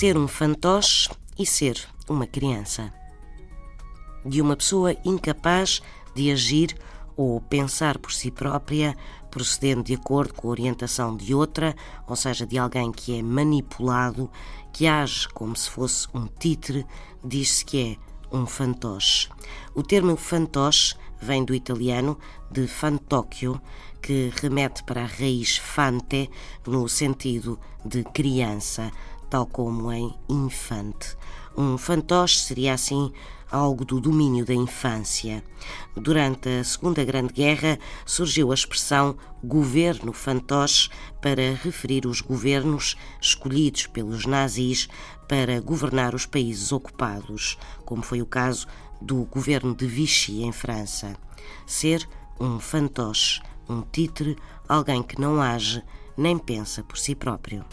ser um fantoche e ser uma criança. De uma pessoa incapaz de agir ou pensar por si própria, procedendo de acordo com a orientação de outra, ou seja, de alguém que é manipulado, que age como se fosse um títere, diz-se que é um fantoche. O termo fantoche vem do italiano de fantocchio, que remete para a raiz fante no sentido de criança, tal como em infante. Um fantoche seria assim algo do domínio da infância. Durante a Segunda Grande Guerra surgiu a expressão governo fantoche para referir os governos escolhidos pelos nazis para governar os países ocupados, como foi o caso do governo de Vichy em França. Ser um fantoche, um títere, alguém que não age nem pensa por si próprio.